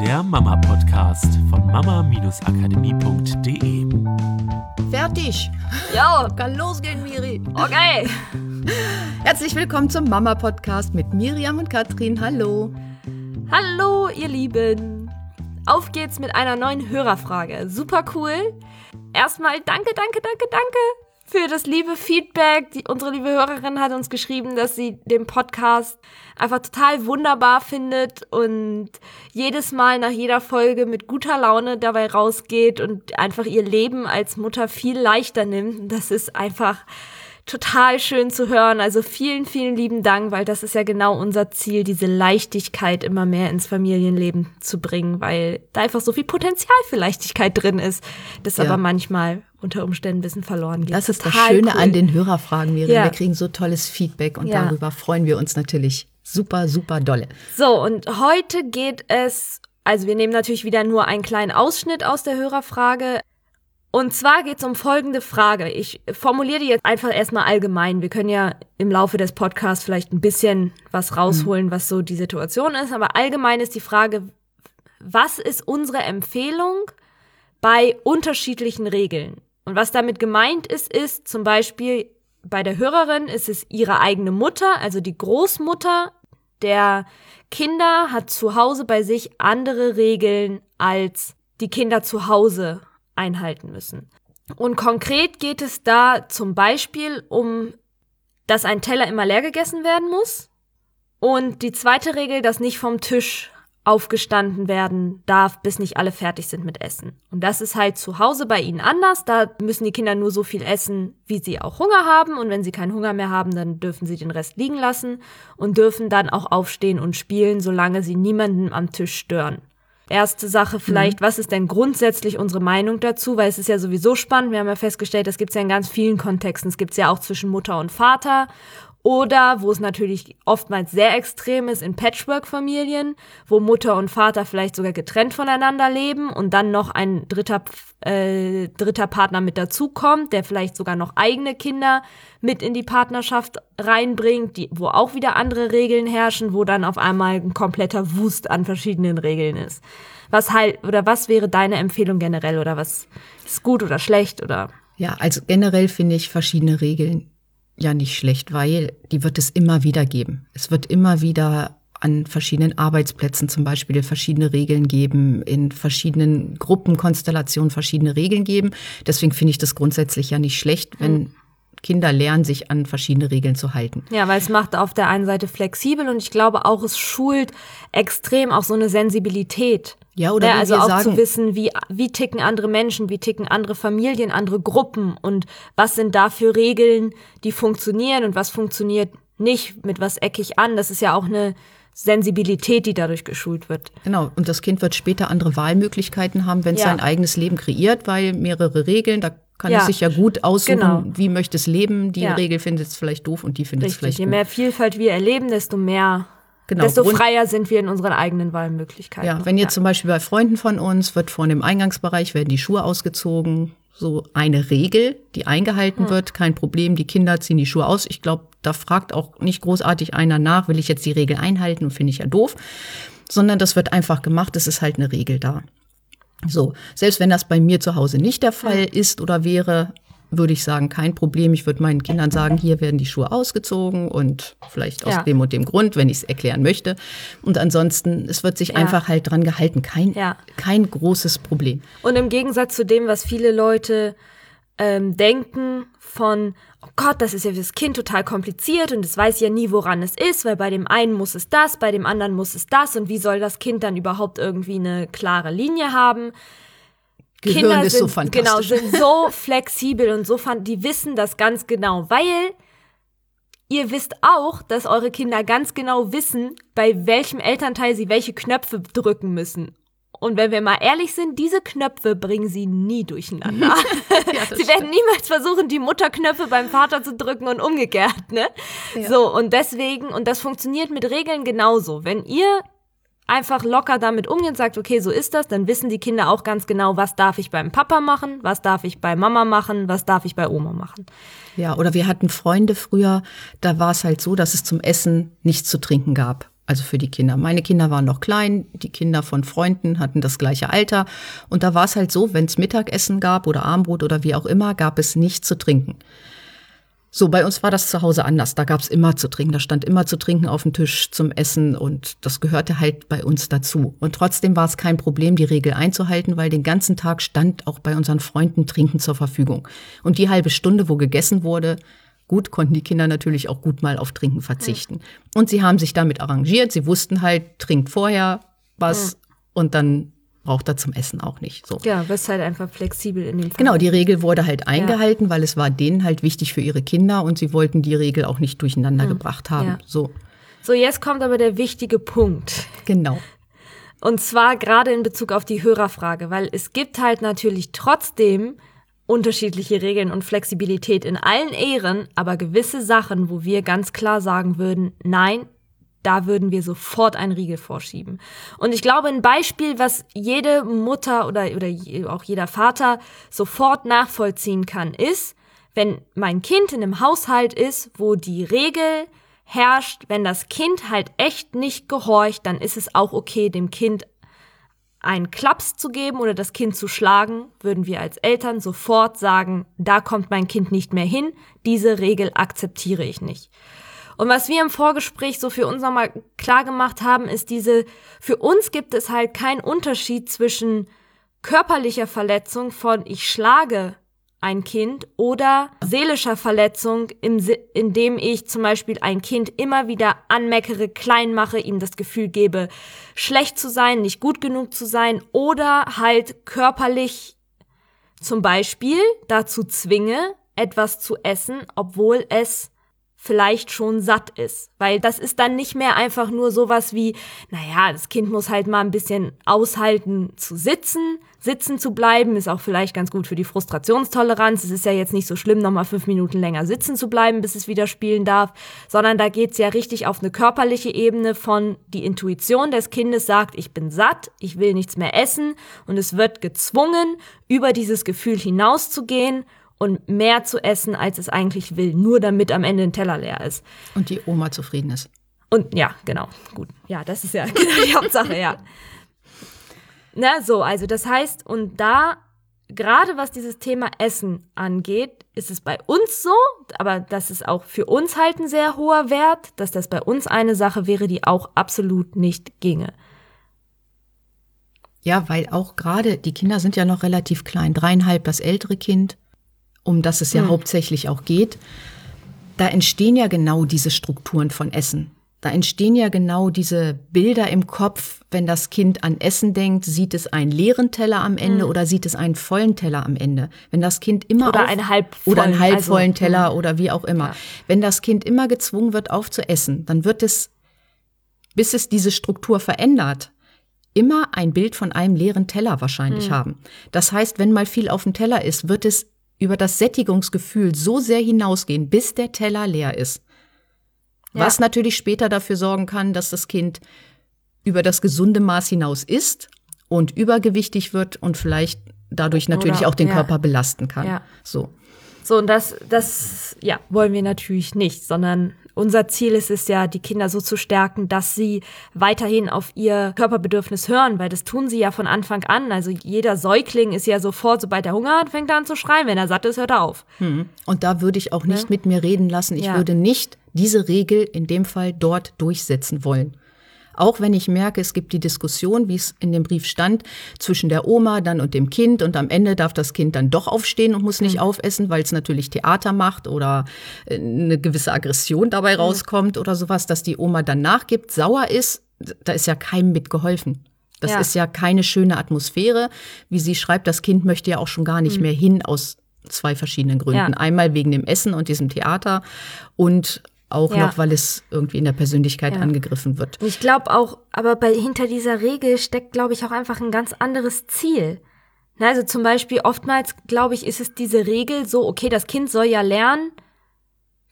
der Mama-Podcast von mama-akademie.de. Fertig. Jo, Kann losgehen, Miri. okay. Herzlich willkommen zum Mama-Podcast mit Miriam und Katrin. Hallo. Hallo, ihr Lieben. Auf geht's mit einer neuen Hörerfrage. Super cool. Erstmal danke, danke, danke, danke für das liebe Feedback. Die, unsere liebe Hörerin hat uns geschrieben, dass sie den Podcast einfach total wunderbar findet und jedes Mal nach jeder Folge mit guter Laune dabei rausgeht und einfach ihr Leben als Mutter viel leichter nimmt. Das ist einfach total schön zu hören. Also vielen, vielen lieben Dank, weil das ist ja genau unser Ziel, diese Leichtigkeit immer mehr ins Familienleben zu bringen, weil da einfach so viel Potenzial für Leichtigkeit drin ist, das Ja. aber manchmal unter Umständen ein bisschen verloren geht. Das ist das Schöne cool. an den Hörerfragen, Miriam. Ja. Wir kriegen so tolles Feedback und Ja. darüber freuen wir uns natürlich super, super dolle. So, und heute geht es, also wir nehmen natürlich wieder nur einen kleinen Ausschnitt aus der Hörerfrage. Und zwar geht es um folgende Frage. Ich formuliere die jetzt einfach erstmal allgemein. Wir können ja im Laufe des Podcasts vielleicht ein bisschen was rausholen, was so die Situation ist. Aber allgemein ist die Frage, was ist unsere Empfehlung bei unterschiedlichen Regeln? Und was damit gemeint ist, ist zum Beispiel bei der Hörerin ist es ihre eigene Mutter, also die Großmutter der Kinder hat zu Hause bei sich andere Regeln, als die Kinder zu Hause einhalten müssen. Und konkret geht es da zum Beispiel um, dass ein Teller immer leer gegessen werden muss. Und die zweite Regel, dass nicht vom Tisch aufgestanden werden darf, bis nicht alle fertig sind mit Essen. Und das ist halt zu Hause bei ihnen anders. Da müssen die Kinder nur so viel essen, wie sie auch Hunger haben. Und wenn sie keinen Hunger mehr haben, dann dürfen sie den Rest liegen lassen und dürfen dann auch aufstehen und spielen, solange sie niemanden am Tisch stören. Erste Sache vielleicht, was ist denn grundsätzlich unsere Meinung dazu? Weil es ist ja sowieso spannend. Wir haben ja festgestellt, das gibt es ja in ganz vielen Kontexten. Es gibt es ja auch zwischen Mutter und Vater. Oder wo es natürlich oftmals sehr extrem ist, in Patchwork-Familien, wo Mutter und Vater vielleicht sogar getrennt voneinander leben und dann noch ein dritter, äh, dritter Partner mit dazukommt, der vielleicht sogar noch eigene Kinder mit in die Partnerschaft reinbringt, die, wo auch wieder andere Regeln herrschen, wo dann auf einmal ein kompletter Wust an verschiedenen Regeln ist. Was halt, oder was wäre deine Empfehlung generell oder was ist gut oder schlecht oder? Ja, also generell finde ich verschiedene Regeln ja nicht schlecht, weil die wird es immer wieder geben. Es wird immer wieder an verschiedenen Arbeitsplätzen zum Beispiel verschiedene Regeln geben, in verschiedenen Gruppenkonstellationen verschiedene Regeln geben. Deswegen finde ich das grundsätzlich ja nicht schlecht, wenn Kinder lernen, sich an verschiedene Regeln zu halten. Ja, weil es macht auf der einen Seite flexibel und ich glaube auch, es schult extrem auch so eine Sensibilität. Ja, oder ja, wie also auch sagen- zu wissen, wie, wie ticken andere Menschen, wie ticken andere Familien, andere Gruppen und was sind da für Regeln, die funktionieren und was funktioniert nicht, mit was ecke ich an. Das ist ja auch eine Sensibilität, die dadurch geschult wird. Genau, und das Kind wird später andere Wahlmöglichkeiten haben, wenn es Ja. sein eigenes Leben kreiert, weil mehrere Regeln, da kann Ja. es sich ja gut aussuchen, Genau. wie möchte es leben. Die Ja. Regel findet es vielleicht doof und die findet es vielleicht Je gut. mehr Vielfalt wir erleben, desto mehr, Genau, desto freier sind wir in unseren eigenen Wahlmöglichkeiten. Ja, wenn jetzt zum Beispiel bei Freunden von uns wird vorne im Eingangsbereich werden die Schuhe ausgezogen. So eine Regel, die eingehalten Hm. wird, kein Problem. Die Kinder ziehen die Schuhe aus. Ich glaube, da fragt auch nicht großartig einer nach, will ich jetzt die Regel einhalten und finde ich ja doof. Sondern das wird einfach gemacht, es ist halt eine Regel da. So, selbst wenn das bei mir zu Hause nicht der Fall ist oder wäre, würde ich sagen, kein Problem. Ich würde meinen Kindern sagen, hier werden die Schuhe ausgezogen und vielleicht aus Ja. dem und dem Grund, wenn ich es erklären möchte. Und ansonsten, es wird sich Ja. einfach halt dran gehalten. Kein, Ja. kein großes Problem. Und im Gegensatz zu dem, was viele Leute ähm, denken von, oh Gott, das ist ja für das Kind total kompliziert und es weiß ja nie, woran es ist, weil bei dem einen muss es das, bei dem anderen muss es das und wie soll das Kind dann überhaupt irgendwie eine klare Linie haben? Gehirn Kinder ist sind, so fantastisch. Genau, sind so flexibel und so fan die wissen das ganz genau, weil ihr wisst auch, dass eure Kinder ganz genau wissen, bei welchem Elternteil sie welche Knöpfe drücken müssen. Und wenn wir mal ehrlich sind, diese Knöpfe bringen sie nie durcheinander. sie werden niemals versuchen, die Mutterknöpfe beim Vater zu drücken und umgekehrt, ne? So, und deswegen, und das funktioniert mit Regeln genauso. Wenn ihr einfach locker damit umgeht und sagt, okay, so ist das, dann wissen die Kinder auch ganz genau, was darf ich beim Papa machen, was darf ich bei Mama machen, was darf ich bei Oma machen. Ja, oder wir hatten Freunde früher, da war es halt so, dass es zum Essen nichts zu trinken gab. Also für die Kinder. Meine Kinder waren noch klein, die Kinder von Freunden hatten das gleiche Alter. Und da war es halt so, wenn es Mittagessen gab oder Armbrot oder wie auch immer, gab es nichts zu trinken. So, bei uns war das zu Hause anders. Da gab's immer zu trinken. Da stand immer zu trinken auf dem Tisch zum Essen und das gehörte halt bei uns dazu. Und trotzdem war es kein Problem, die Regel einzuhalten, weil den ganzen Tag stand auch bei unseren Freunden Trinken zur Verfügung. Und die halbe Stunde, wo gegessen wurde, gut, konnten die Kinder natürlich auch gut mal auf Trinken verzichten. Und sie haben sich damit arrangiert. Sie wussten halt, trinkt vorher was und dann braucht er zum Essen auch nicht. So. Ja, wirst halt einfach flexibel in dem Fall. Genau, die Regel wurde halt eingehalten, ja. weil es war denen halt wichtig für ihre Kinder und sie wollten die Regel auch nicht durcheinander mhm. gebracht haben. Ja. So. so, jetzt kommt aber der wichtige Punkt. Genau. Und zwar gerade in Bezug auf die Hörerfrage, weil es gibt halt natürlich trotzdem unterschiedliche Regeln und Flexibilität in allen Ehren, aber gewisse Sachen, wo wir ganz klar sagen würden, nein, da würden wir sofort einen Riegel vorschieben. Und ich glaube, ein Beispiel, was jede Mutter oder, oder auch jeder Vater sofort nachvollziehen kann, ist, wenn mein Kind in einem Haushalt ist, wo die Regel herrscht, wenn das Kind halt echt nicht gehorcht, dann ist es auch okay, dem Kind einen Klaps zu geben oder das Kind zu schlagen, würden wir als Eltern sofort sagen, da kommt mein Kind nicht mehr hin, diese Regel akzeptiere ich nicht. Und was wir im Vorgespräch so für uns nochmal klar gemacht haben, ist diese, für uns gibt es halt keinen Unterschied zwischen körperlicher Verletzung von ich schlage ein Kind oder seelischer Verletzung, indem ich zum Beispiel ein Kind immer wieder anmeckere, klein mache, ihm das Gefühl gebe, schlecht zu sein, nicht gut genug zu sein oder halt körperlich zum Beispiel dazu zwinge, etwas zu essen, obwohl es vielleicht schon satt ist. Weil das ist dann nicht mehr einfach nur sowas wie, naja, das Kind muss halt mal ein bisschen aushalten zu sitzen. Sitzen zu bleiben ist auch vielleicht ganz gut für die Frustrationstoleranz. Es ist ja jetzt nicht so schlimm, nochmal fünf Minuten länger sitzen zu bleiben, bis es wieder spielen darf, sondern da geht's ja richtig auf eine körperliche Ebene von die Intuition des Kindes sagt, ich bin satt, ich will nichts mehr essen und es wird gezwungen, über dieses Gefühl hinauszugehen und mehr zu essen, als es eigentlich will, nur damit am Ende ein Teller leer ist. Und die Oma zufrieden ist. Und ja, genau, gut. Ja, das ist ja genau die Hauptsache, ja. Na, so, also das heißt, und da, gerade was dieses Thema Essen angeht, ist es bei uns so, aber das ist auch für uns halt ein sehr hoher Wert, dass das bei uns eine Sache wäre, die auch absolut nicht ginge. Ja, weil auch gerade die Kinder sind ja noch relativ klein, dreieinhalb das ältere Kind um das es ja mhm. hauptsächlich auch geht, da entstehen ja genau diese Strukturen von Essen. Da entstehen ja genau diese Bilder im Kopf, wenn das Kind an Essen denkt, sieht es einen leeren Teller am Ende mhm. oder sieht es einen vollen Teller am Ende. Wenn das Kind immer oder einen halb oder einen halbvollen also, Teller mhm. oder wie auch immer. Ja. Wenn das Kind immer gezwungen wird aufzuessen, dann wird es bis es diese Struktur verändert, immer ein Bild von einem leeren Teller wahrscheinlich mhm. haben. Das heißt, wenn mal viel auf dem Teller ist, wird es über das Sättigungsgefühl so sehr hinausgehen, bis der Teller leer ist. Ja. Was natürlich später dafür sorgen kann, dass das Kind über das gesunde Maß hinaus isst und übergewichtig wird und vielleicht dadurch natürlich Oder, auch den ja. Körper belasten kann. Ja. So. So, und das, das, ja, wollen wir natürlich nicht, sondern unser Ziel ist es ja, die Kinder so zu stärken, dass sie weiterhin auf ihr Körperbedürfnis hören, weil das tun sie ja von Anfang an. Also jeder Säugling ist ja sofort, sobald er Hunger hat, fängt er an zu schreien. Wenn er satt ist, hört er auf. Hm. Und da würde ich auch nicht ja. mit mir reden lassen. Ich ja. würde nicht diese Regel in dem Fall dort durchsetzen wollen. Auch wenn ich merke, es gibt die Diskussion, wie es in dem Brief stand, zwischen der Oma dann und dem Kind und am Ende darf das Kind dann doch aufstehen und muss nicht mhm. aufessen, weil es natürlich Theater macht oder äh, eine gewisse Aggression dabei mhm. rauskommt oder sowas, dass die Oma dann nachgibt, sauer ist, da ist ja keinem mitgeholfen. Das ja. ist ja keine schöne Atmosphäre. Wie sie schreibt, das Kind möchte ja auch schon gar nicht mhm. mehr hin aus zwei verschiedenen Gründen. Ja. Einmal wegen dem Essen und diesem Theater und auch ja. noch, weil es irgendwie in der Persönlichkeit ja. angegriffen wird. Ich glaube auch, aber bei, hinter dieser Regel steckt, glaube ich, auch einfach ein ganz anderes Ziel. also zum Beispiel oftmals, glaube ich, ist es diese Regel so, okay, das Kind soll ja lernen,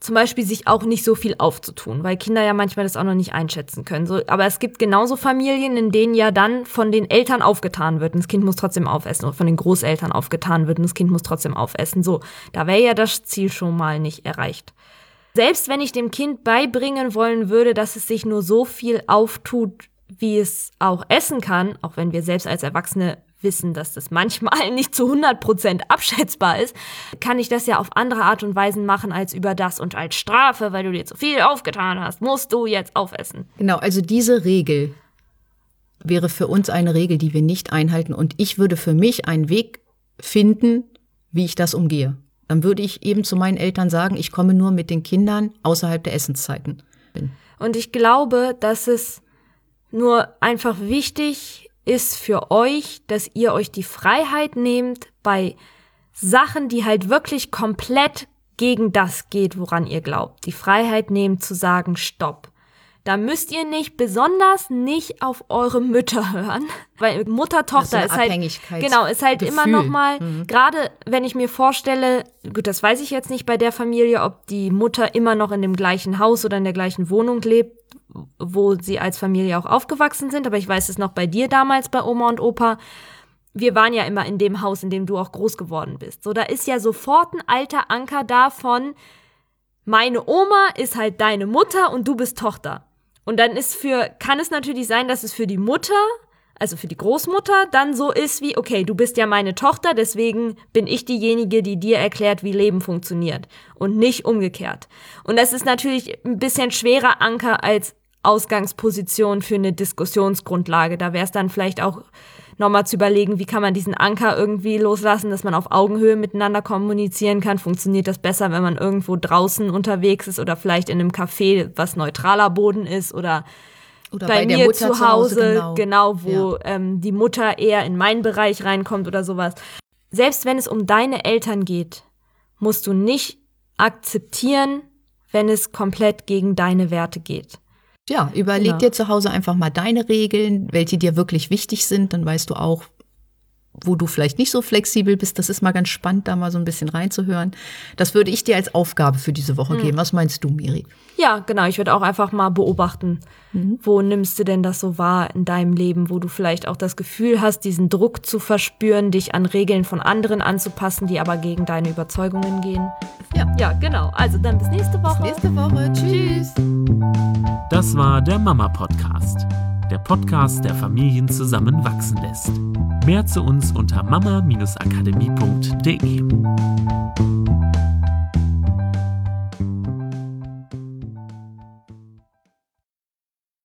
zum Beispiel sich auch nicht so viel aufzutun, weil Kinder ja manchmal das auch noch nicht einschätzen können. So, aber es gibt genauso Familien, in denen ja dann von den Eltern aufgetan wird und das Kind muss trotzdem aufessen oder von den Großeltern aufgetan wird und das Kind muss trotzdem aufessen. So, da wäre ja das Ziel schon mal nicht erreicht. Selbst wenn ich dem Kind beibringen wollen würde, dass es sich nur so viel auftut, wie es auch essen kann, auch wenn wir selbst als Erwachsene wissen, dass das manchmal nicht zu 100% abschätzbar ist, kann ich das ja auf andere Art und Weisen machen als über das und als Strafe, weil du dir zu viel aufgetan hast, musst du jetzt aufessen. Genau, also diese Regel wäre für uns eine Regel, die wir nicht einhalten und ich würde für mich einen Weg finden, wie ich das umgehe. Dann würde ich eben zu meinen Eltern sagen, ich komme nur mit den Kindern außerhalb der Essenszeiten. Und ich glaube, dass es nur einfach wichtig ist für euch, dass ihr euch die Freiheit nehmt bei Sachen, die halt wirklich komplett gegen das geht, woran ihr glaubt. Die Freiheit nehmt zu sagen, stopp. Da müsst ihr nicht, besonders nicht auf eure Mütter hören, weil Mutter-Tochter ist, ist halt, genau, ist halt Gefühl. immer noch mal, mhm. gerade wenn ich mir vorstelle, gut, das weiß ich jetzt nicht bei der Familie, ob die Mutter immer noch in dem gleichen Haus oder in der gleichen Wohnung lebt, wo sie als Familie auch aufgewachsen sind, aber ich weiß es noch bei dir damals bei Oma und Opa. Wir waren ja immer in dem Haus, in dem du auch groß geworden bist. So, da ist ja sofort ein alter Anker davon, meine Oma ist halt deine Mutter und du bist Tochter. Und dann ist für, kann es natürlich sein, dass es für die Mutter, also für die Großmutter, dann so ist wie, okay, du bist ja meine Tochter, deswegen bin ich diejenige, die dir erklärt, wie Leben funktioniert. Und nicht umgekehrt. Und das ist natürlich ein bisschen schwerer Anker als Ausgangsposition für eine Diskussionsgrundlage. Da wäre es dann vielleicht auch nochmal zu überlegen, wie kann man diesen Anker irgendwie loslassen, dass man auf Augenhöhe miteinander kommunizieren kann. Funktioniert das besser, wenn man irgendwo draußen unterwegs ist oder vielleicht in einem Café, was neutraler Boden ist oder, oder bei, bei mir zu Hause, zu Hause genau. genau, wo ja. ähm, die Mutter eher in meinen Bereich reinkommt oder sowas. Selbst wenn es um deine Eltern geht, musst du nicht akzeptieren, wenn es komplett gegen deine Werte geht. Ja, überleg ja. dir zu Hause einfach mal deine Regeln, welche dir wirklich wichtig sind. Dann weißt du auch, wo du vielleicht nicht so flexibel bist. Das ist mal ganz spannend, da mal so ein bisschen reinzuhören. Das würde ich dir als Aufgabe für diese Woche mhm. geben. Was meinst du, Miri? Ja, genau. Ich würde auch einfach mal beobachten, mhm. wo nimmst du denn das so wahr in deinem Leben, wo du vielleicht auch das Gefühl hast, diesen Druck zu verspüren, dich an Regeln von anderen anzupassen, die aber gegen deine Überzeugungen gehen. Ja, ja genau. Also dann bis nächste Woche. Bis nächste Woche. Tschüss. Das war der Mama Podcast der Podcast, der Familien zusammenwachsen lässt. Mehr zu uns unter mama-akademie.de.